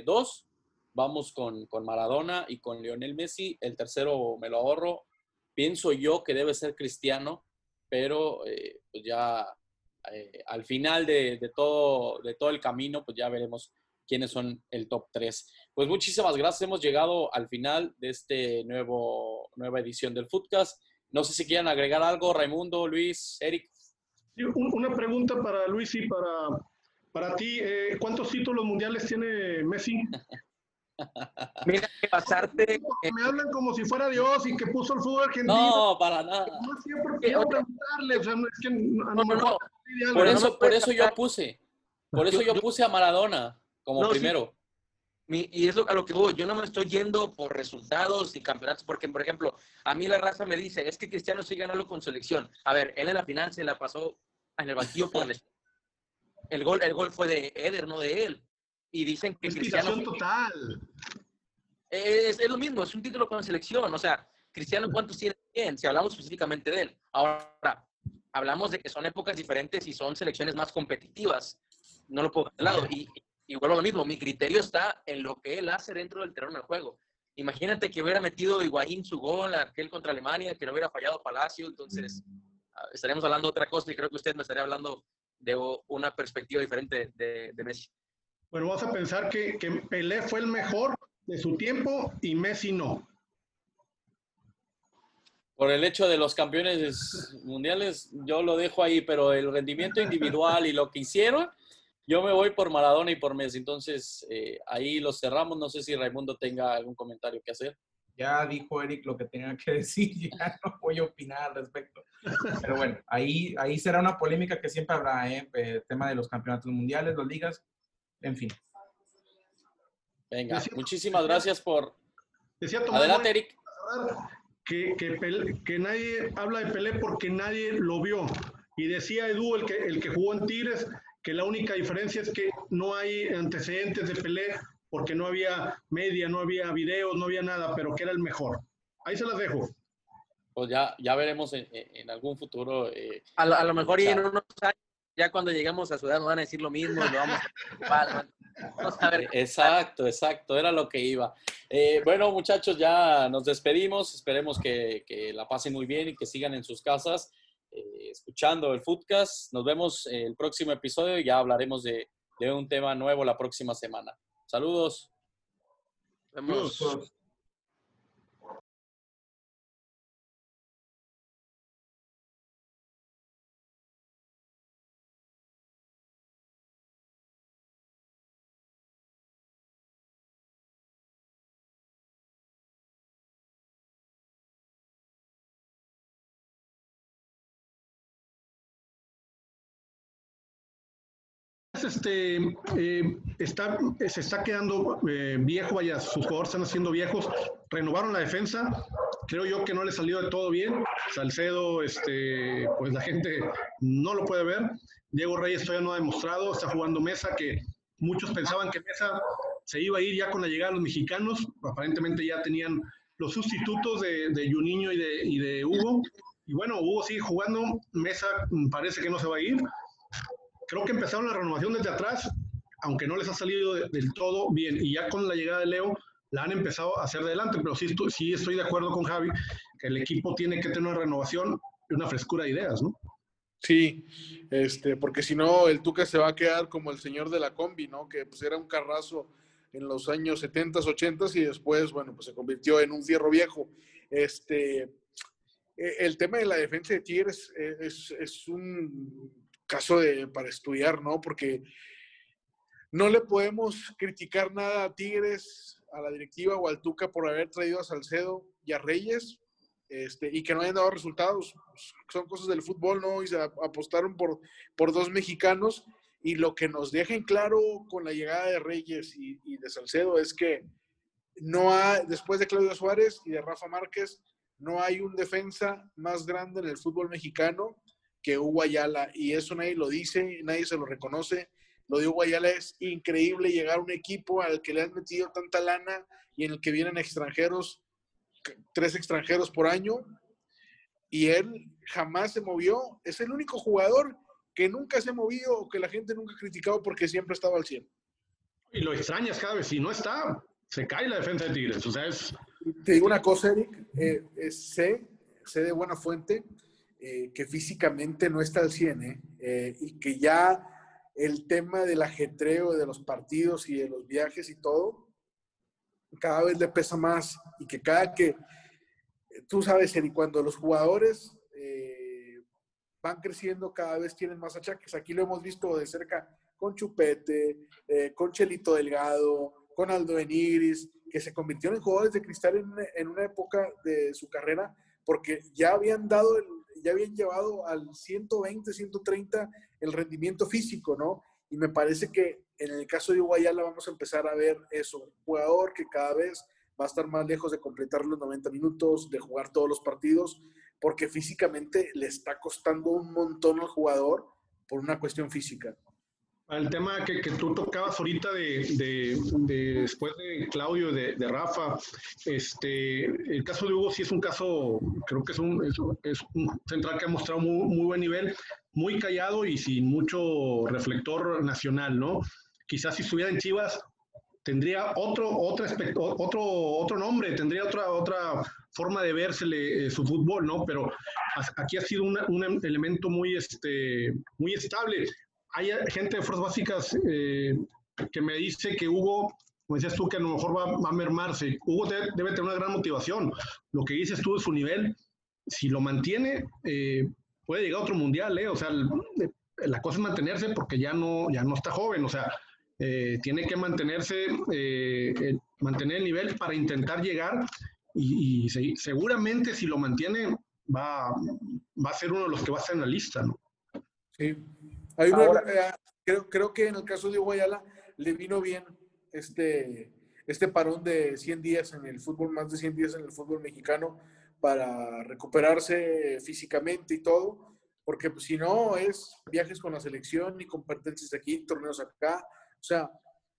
2 Vamos con, con, Maradona y con Lionel Messi. El tercero me lo ahorro. Pienso yo que debe ser Cristiano, pero eh, pues ya eh, al final de, de, todo, de todo el camino, pues ya veremos quiénes son el top 3. Pues muchísimas gracias. Hemos llegado al final de este nuevo nueva edición del Footcast. No sé si quieren agregar algo, Raimundo, Luis, Eric. Una pregunta para Luis y para, para ti. Eh, ¿Cuántos títulos mundiales tiene Messi? Mira, que pasarte. Me hablan como si fuera Dios y que puso el fútbol argentino. No, para nada. No sé por qué preguntarle. O sea, no, es que no, no, no. Por eso, por eso yo puse. Por eso yo puse a Maradona como primero. Sí. y es a lo que voy. Yo no me estoy yendo por resultados y campeonatos, porque, por ejemplo, a mí la raza me dice, es que Cristiano sí ganó con selección. A ver, él en la final se la pasó en el banquillo por el, el gol. El gol fue de Eder, no de él y dicen que Cristiano total. Es, es, lo mismo, es un título con selección. O sea, Cristiano, ¿cuántos tiene bien? Si hablamos específicamente de él. Ahora, hablamos de que son épocas diferentes y son selecciones más competitivas. No lo puedo de lado. Y, y vuelvo a lo mismo, mi criterio está en lo que él hace dentro del terreno de juego. Imagínate que hubiera metido Higuaín su gol, aquel contra Alemania, que no hubiera fallado Palacio, entonces ah, estaríamos hablando de otra cosa y creo que usted me estaría hablando de una perspectiva diferente de, de Messi. Bueno, vamos a pensar que, que Pelé fue el mejor de su tiempo y Messi no. Por el hecho de los campeones mundiales, yo lo dejo ahí, pero el rendimiento individual y lo que hicieron, yo me voy por Maradona y por Messi. Entonces, eh, ahí los cerramos. No sé si Raimundo tenga algún comentario que hacer. Ya dijo Eric lo que tenía que decir, ya no voy a opinar al respecto. Pero bueno, ahí, ahí será una polémica que siempre habrá, ¿eh? El tema de los campeonatos mundiales, las ligas, en fin. Venga, muchísimas gracias por... Decía Adelante, Eric. Que, que, que, nadie habla de Pelé porque nadie lo vio. Y decía Edu, el que, el que jugó en Tigres, que la única diferencia es que no hay antecedentes de Pelé porque no había media, no había videos, no había nada, pero que era el mejor. Ahí se las dejo. Pues ya, ya veremos en, en algún futuro. Eh, a, lo, a, lo, mejor y en unos años, ya cuando llegamos a Ciudad nos van a decir lo mismo y lo vamos a... Vamos a ver. Exacto, exacto, era lo que iba. Eh, bueno, muchachos, ya nos despedimos. Esperemos que, que, la pasen muy bien y que sigan en sus casas eh, escuchando el Foodcast. Nos vemos el próximo episodio y ya hablaremos de, de un tema nuevo la próxima semana. Saludos. Vemos. Este, eh, se está quedando eh, viejo, vaya, sus jugadores están haciendo viejos, renovaron la defensa, creo yo que no le salió de todo bien, Salcedo, este, pues la gente no lo puede ver, Diego Reyes todavía no ha demostrado, está jugando Mesa, que muchos pensaban que Mesa se iba a ir ya con la llegada de los mexicanos, aparentemente ya tenían los sustitutos de, de Juninho y de, y de Hugo, y bueno, Hugo sigue jugando, Mesa parece que no se va a ir, creo que empezaron la renovación desde atrás, aunque no les ha salido de, del todo bien. Y ya con la llegada de Leo, la han empezado a hacer adelante. Pero sí estoy de acuerdo con Javi, que el equipo tiene que tener una renovación y una frescura de ideas, ¿no? Sí, este, porque si no, el Tuca se va a quedar como el señor de la combi, ¿no? Que pues era un carrazo en los años 70, 80 y después, bueno, pues se convirtió en un fierro viejo. Este, e, el tema de la defensa de Tigres es, es un caso de, para estudiar, ¿no? Porque no le podemos criticar nada a Tigres, a la directiva o al Tuca por haber traído a Salcedo y a Reyes este, y que no hayan dado resultados. Son cosas del fútbol, ¿no? Y se apostaron por, por dos mexicanos y lo que nos deja en claro con la llegada de Reyes y, de Salcedo es que no hay, después de Claudio Suárez y de Rafa Márquez, no hay un defensa más grande en el fútbol mexicano que Hugo Ayala, y eso nadie lo dice, nadie se lo reconoce. Lo de Hugo Ayala es increíble llegar a un equipo al que le han metido tanta lana y en el que vienen extranjeros, tres extranjeros por año, y él jamás se movió. Es el único jugador que nunca se ha movido o que la gente nunca ha criticado porque siempre estaba al 100. Y lo extrañas cada vez, si no está, se cae la defensa de Tigres. O sea, es... Te digo una cosa, Eric, eh, sé, sé de buena fuente eh, que físicamente no está al 100 ¿eh? ¿eh? y que ya el tema del ajetreo de los partidos y de los viajes y todo, cada vez le pesa más y que cada que, tú sabes, Eri, cuando los jugadores van creciendo, cada vez tienen más achaques. Aquí lo hemos visto de cerca con Chupete, con Chelito Delgado, con Aldo Beniris, que se convirtieron en jugadores de cristal en, en una época de su carrera porque ya habían dado el, ya habían llevado al 120, 130 el rendimiento físico, ¿no? Y me parece que en el caso de Guayala vamos a empezar a ver eso, un jugador que cada vez va a estar más lejos de completar los 90 minutos, de jugar todos los partidos, porque físicamente le está costando un montón al jugador por una cuestión física. El tema que, que tú tocabas ahorita de, de, de después de Claudio, de, de, Rafa, este, el caso de Hugo sí es un caso, creo que es un, es, es un central que ha mostrado muy, muy, buen nivel, muy callado y sin mucho reflector nacional, ¿no? quizás si estuviera en Chivas tendría otro, otro, otro, otro nombre, tendría otra, otra forma de vérsele eh, su fútbol, ¿no? Pero aquí ha sido un elemento muy, este, muy estable. Hay gente de fuerzas básicas eh, que me dice que Hugo, como decías tú, que a lo mejor va, a mermarse. Hugo debe, tener una gran motivación. Lo que dices tú de su nivel, si lo mantiene, eh, puede llegar a otro mundial, ¿eh? O sea, la cosa es mantenerse porque ya no, ya no está joven, o sea, eh, tiene que mantenerse, eh, mantener el nivel para intentar llegar y, seguramente si lo mantiene va, va a ser uno de los que va a estar en la lista, ¿no? Sí. Hay eh, creo, creo que en el caso de Guayala le vino bien este, este parón de 100 días en el fútbol, más de 100 días en el fútbol mexicano para recuperarse físicamente y todo, porque pues, si no es viajes con la selección y competencias aquí, torneos acá, o sea,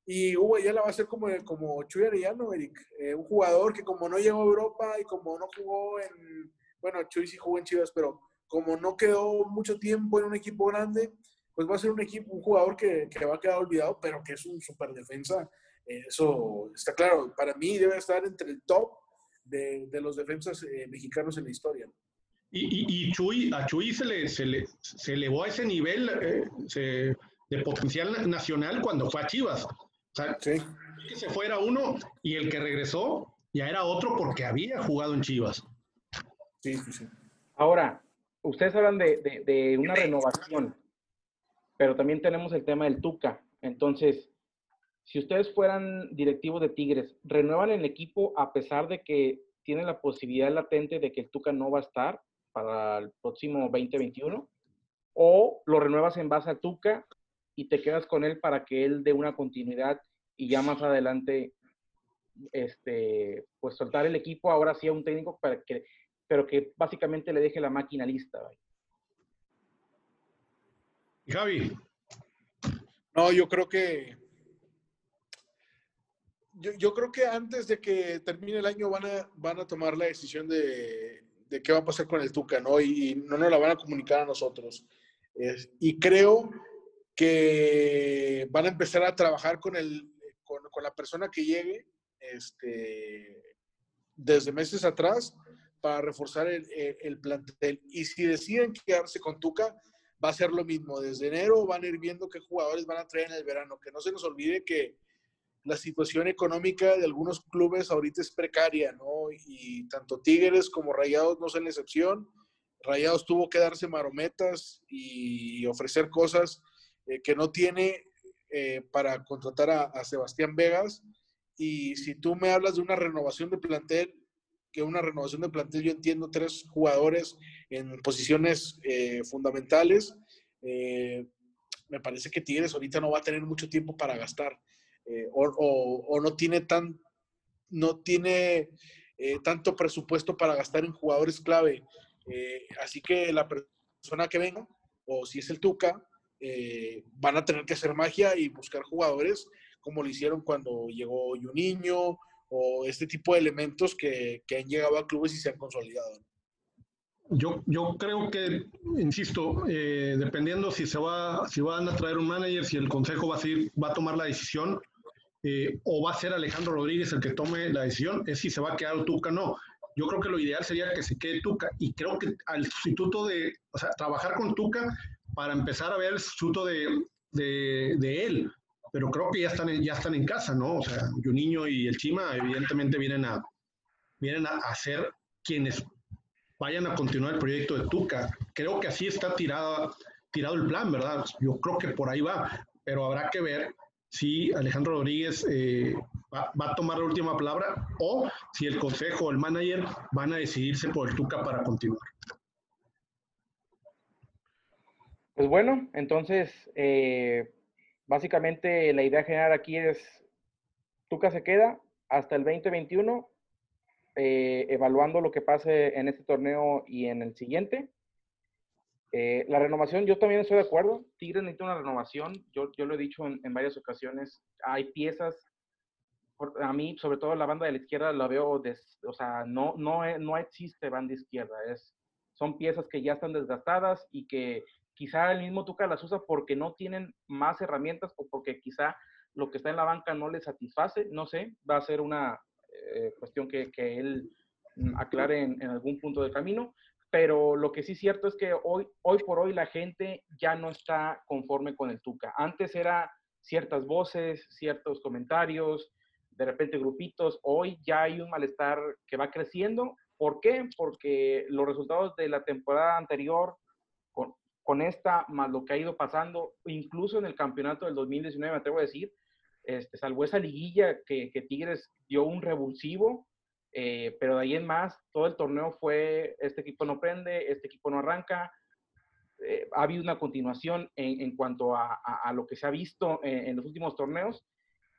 y Hugo ya la va a ser como, como Chuy Arellano, Eric. Eh, un jugador que como no llegó a Europa y como no jugó en, bueno, Chuy sí jugó en Chivas, pero como no quedó mucho tiempo en un equipo grande, pues va a ser un equipo, un jugador que, que va a quedar olvidado, pero que es un super defensa. eso está claro. Para mí debe estar entre el top de, de los defensas eh, mexicanos en la historia. Y, y, Chuy, a Chuy se le, se le se elevó a ese nivel, eh, se de potencial nacional cuando fue a Chivas. O sea, que se fuera uno y el que regresó ya era otro porque había jugado en Chivas. Sí, sí, Ahora, ustedes hablan de, de, una renovación, pero también tenemos el tema del Tuca. Entonces, si ustedes fueran directivos de Tigres, ¿renuevan el equipo a pesar de que tienen la posibilidad latente de que el Tuca no va a estar para el próximo 2021? ¿O lo renuevas en base a Tuca y te quedas con él para que él dé una continuidad y ya más adelante, este, pues soltar el equipo ahora sí a un técnico para que, pero que básicamente le deje la máquina lista. Javi. No, yo creo que yo, creo que antes de que termine el año van a, van a tomar la decisión de, de qué va a pasar con el Tuca, ¿no? Y, no nos la van a comunicar a nosotros. y creo que van a empezar a trabajar con, el, con, la persona que llegue este, desde meses atrás para reforzar el, el, plantel. Y si deciden quedarse con Tuca, va a ser lo mismo. Desde enero van a ir viendo qué jugadores van a traer en el verano. Que no se nos olvide que la situación económica de algunos clubes ahorita es precaria, ¿no? Y tanto Tigres como Rayados no son la excepción. Rayados tuvo que darse marometas y ofrecer cosas eh, que no tiene eh, para contratar a, Sebastián Vegas. Y si tú me hablas de una renovación de plantel, que una renovación de plantel, yo entiendo tres jugadores en posiciones eh, fundamentales. me parece que Tigres ahorita no va a tener mucho tiempo para gastar o, o, no tiene tan no tiene tanto presupuesto para gastar en jugadores clave. así que la persona que venga, o si es el Tuca, eh, van a tener que hacer magia y buscar jugadores como lo hicieron cuando llegó Juninho o este tipo de elementos que, que han llegado a clubes y se han consolidado. Yo, yo creo que, insisto, eh, dependiendo si se va, si van a traer un manager, si el consejo va a, seguir, va a tomar la decisión, eh, o va a ser Alejandro Rodríguez el que tome la decisión, es si se va a quedar Tuca o no. Yo creo que lo ideal sería que se quede Tuca y creo que al sustituto de, o sea, trabajar con Tuca para empezar a ver el sustituto de, de, él. Pero creo que ya están, en, ya están en casa, ¿no? O sea, Juninho y el Chima evidentemente vienen a, vienen a, ser quienes vayan a continuar el proyecto de Tuca. Creo que así está tirado, tirado el plan, ¿verdad? Yo creo que por ahí va, pero habrá que ver si Alejandro Rodríguez eh, va, va, a tomar la última palabra o si el consejo o el manager van a decidirse por el Tuca para continuar. Pues bueno, entonces, eh, básicamente la idea general aquí es, Tuca se queda hasta el 2021, eh, evaluando lo que pase en este torneo y en el siguiente. Eh, la renovación, yo también estoy de acuerdo. Tigres necesita una renovación. Yo, yo lo he dicho en, varias ocasiones. Hay piezas, a mí, sobre todo la banda de la izquierda, la veo, o sea, no, no, no existe banda izquierda. Es, son piezas que ya están desgastadas y que quizá el mismo Tuca las usa porque no tienen más herramientas o porque quizá lo que está en la banca no le satisface, no sé, va a ser una eh, cuestión que, que, él mm, aclare en, algún punto del camino, pero lo que sí es cierto es que hoy, hoy por hoy la gente ya no está conforme con el Tuca. Antes era ciertas voces, ciertos comentarios, de repente grupitos, hoy ya hay un malestar que va creciendo. ¿Por qué? Porque los resultados de la temporada anterior con esta, más lo que ha ido pasando, incluso en el campeonato del 2019, me atrevo a decir, este, salvo esa liguilla que, que Tigres dio un revulsivo, eh, pero de ahí en más, todo el torneo fue, este equipo no prende, este equipo no arranca. Eh, ha habido una continuación en, cuanto a, lo que se ha visto en, en, los últimos torneos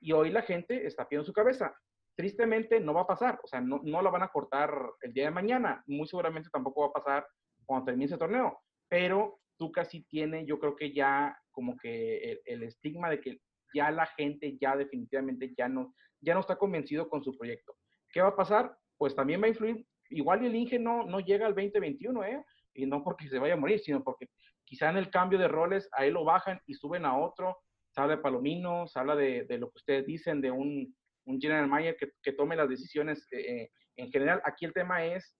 y hoy la gente está pidiendo su cabeza. Tristemente no va a pasar, o sea, no, no la van a cortar el día de mañana, muy seguramente tampoco va a pasar cuando termine ese torneo, pero tú casi tiene, yo creo que ya como que el, estigma de que ya la gente ya definitivamente ya no, ya no está convencido con su proyecto. ¿Qué va a pasar? Pues también va a influir, igual el Inge no, no llega al 2021, ¿eh? Y no porque se vaya a morir, sino porque quizá en el cambio de roles a él lo bajan y suben a otro. Se habla de Palomino, se habla de, de lo que ustedes dicen, de un, un general manager que, que, tome las decisiones eh, en general. Aquí el tema es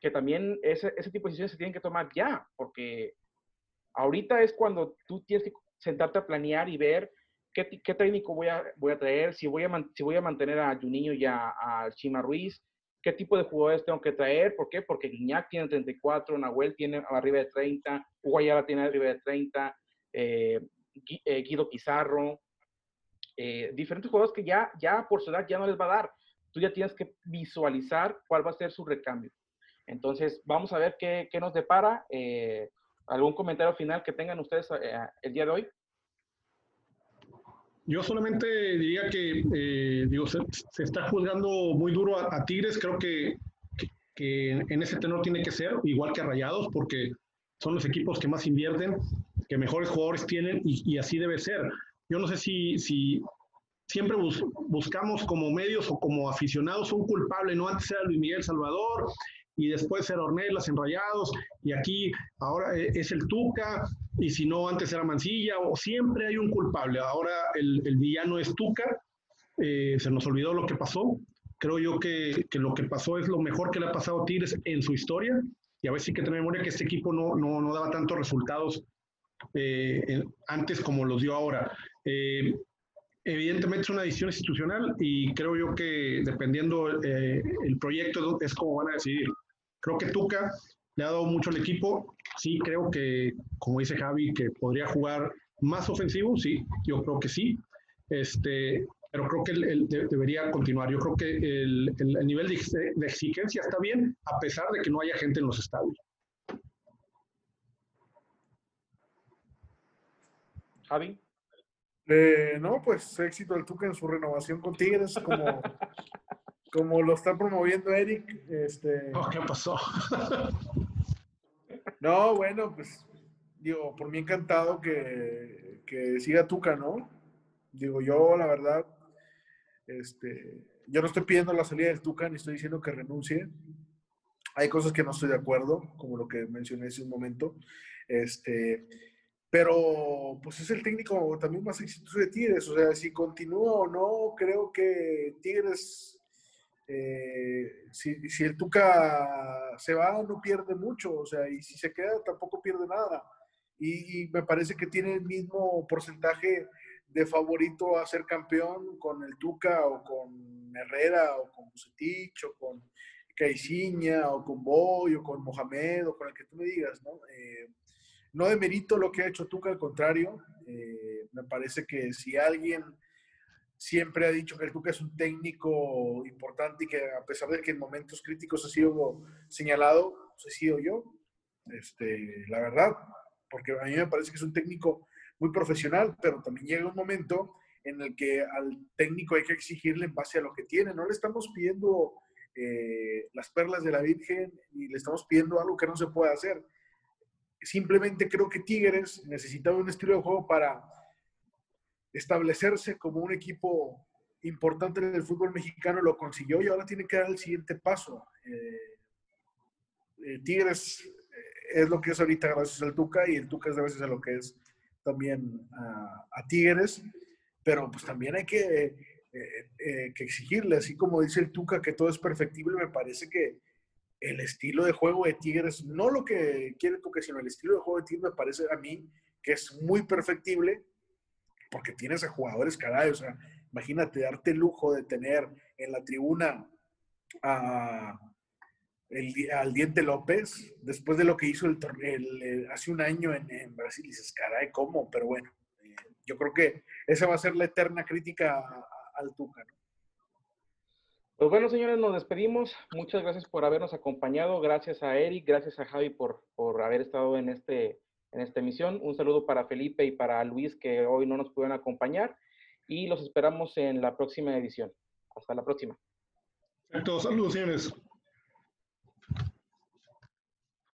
que también ese, ese tipo de decisiones se tienen que tomar ya, porque ahorita es cuando tú tienes que sentarte a planear y ver qué, técnico voy a, voy a traer, si voy a, si voy a mantener a Juninho y a, Chima Ruiz, qué tipo de jugadores tengo que traer, ¿por qué? Porque Guiñac tiene 34, Nahuel tiene arriba de 30, Guayala tiene arriba de 30, eh, Guido Pizarro, eh, diferentes jugadores que ya, ya por su edad ya no les va a dar. Tú ya tienes que visualizar cuál va a ser su recambio. Entonces, vamos a ver qué, qué nos depara. Eh, ¿Algún comentario final que tengan ustedes eh, el día de hoy? Yo solamente diría que eh, digo, se, está juzgando muy duro a, Tigres. Creo que, que, en ese tenor tiene que ser, igual que a Rayados, porque son los equipos que más invierten, que mejores jugadores tienen y, y así debe ser. Yo no sé si, si siempre bus, buscamos como medios o como aficionados un culpable, ¿no? Antes era Luis Miguel Salvador y después era Ornelas en Rayados y aquí ahora eh, es el Tuca y si no antes era Mancilla o siempre hay un culpable. Ahora el, villano es Tuca, eh, se nos olvidó lo que pasó. Creo yo que, que, lo que pasó es lo mejor que le ha pasado a Tigres en su historia y a si hay que tener memoria que este equipo no, no, no daba tantos resultados eh, antes como los dio ahora. Eh, evidentemente es una decisión institucional y creo yo que dependiendo eh, el proyecto es como van a decidir. Creo que Tuca le ha dado mucho al equipo. Sí, creo que, como dice Javi, que podría jugar más ofensivo, sí, yo creo que sí. Este, pero creo que él, él debería continuar. Yo creo que el, el, el nivel de, de, exigencia está bien, a pesar de que no haya gente en los estadios. Javi. Eh, no, pues éxito al Tuca en su renovación con Tigres, como, como lo está promoviendo Eric. Este... Oh, ¿Qué pasó? no, bueno, pues digo, por mí encantado que, que siga Tuca, ¿no? Digo, yo la verdad, este, yo no estoy pidiendo la salida del Tuca ni estoy diciendo que renuncie. Hay cosas que no estoy de acuerdo, como lo que mencioné hace un momento. Este, pero pues es el técnico también más exitoso de Tigres. O sea, si continúa o no, creo que Tigres, eh, si, si, el Tuca se va, no pierde mucho. O sea, y si se queda, tampoco pierde nada. Y, y me parece que tiene el mismo porcentaje de favorito a ser campeón con el Tuca o con Herrera o con Bucetich o con Caiciña o con Boy o con Mohamed o con el que tú me digas, ¿no? Eh, no demerito lo que ha hecho Tuca, al contrario, eh, me parece que si alguien siempre ha dicho que el Tuca es un técnico importante y que a pesar de que en momentos críticos ha sido señalado, pues he sido yo, este, la verdad, porque a mí me parece que es un técnico muy profesional, pero también llega un momento en el que al técnico hay que exigirle en base a lo que tiene, no le estamos pidiendo eh, las perlas de la Virgen y le estamos pidiendo algo que no se puede hacer. Simplemente creo que Tigres necesitaba un estilo de juego para establecerse como un equipo importante en el fútbol mexicano, lo consiguió y ahora tiene que dar el siguiente paso. Eh, eh, Tigres eh, es lo que es ahorita gracias al Tuca y el Tuca es gracias a lo que es también a, a Tigres. pero pues también hay que, eh, eh, que exigirle, así como dice el Tuca, que todo es perfectible, me parece que el estilo de juego de Tigres, no lo que quiere Tuca, sino el estilo de juego de Tigres me parece a mí que es muy perfectible, porque tienes a jugadores, caray, o sea, imagínate darte el lujo de tener en la tribuna el, al Diente López, después de lo que hizo el, el hace un año en, Brasil, dices, caray, ¿cómo? Pero bueno, eh, yo creo que esa va a ser la eterna crítica al Tuca, ¿no? Pues bueno, señores, nos despedimos. Muchas gracias por habernos acompañado. Gracias a Eric, gracias a Javi por, por haber estado en, este, en esta emisión. Un saludo para Felipe y para Luis que hoy no nos pudieron acompañar. Y los esperamos en la próxima edición. Hasta la próxima. Perfecto. Saludos, señores.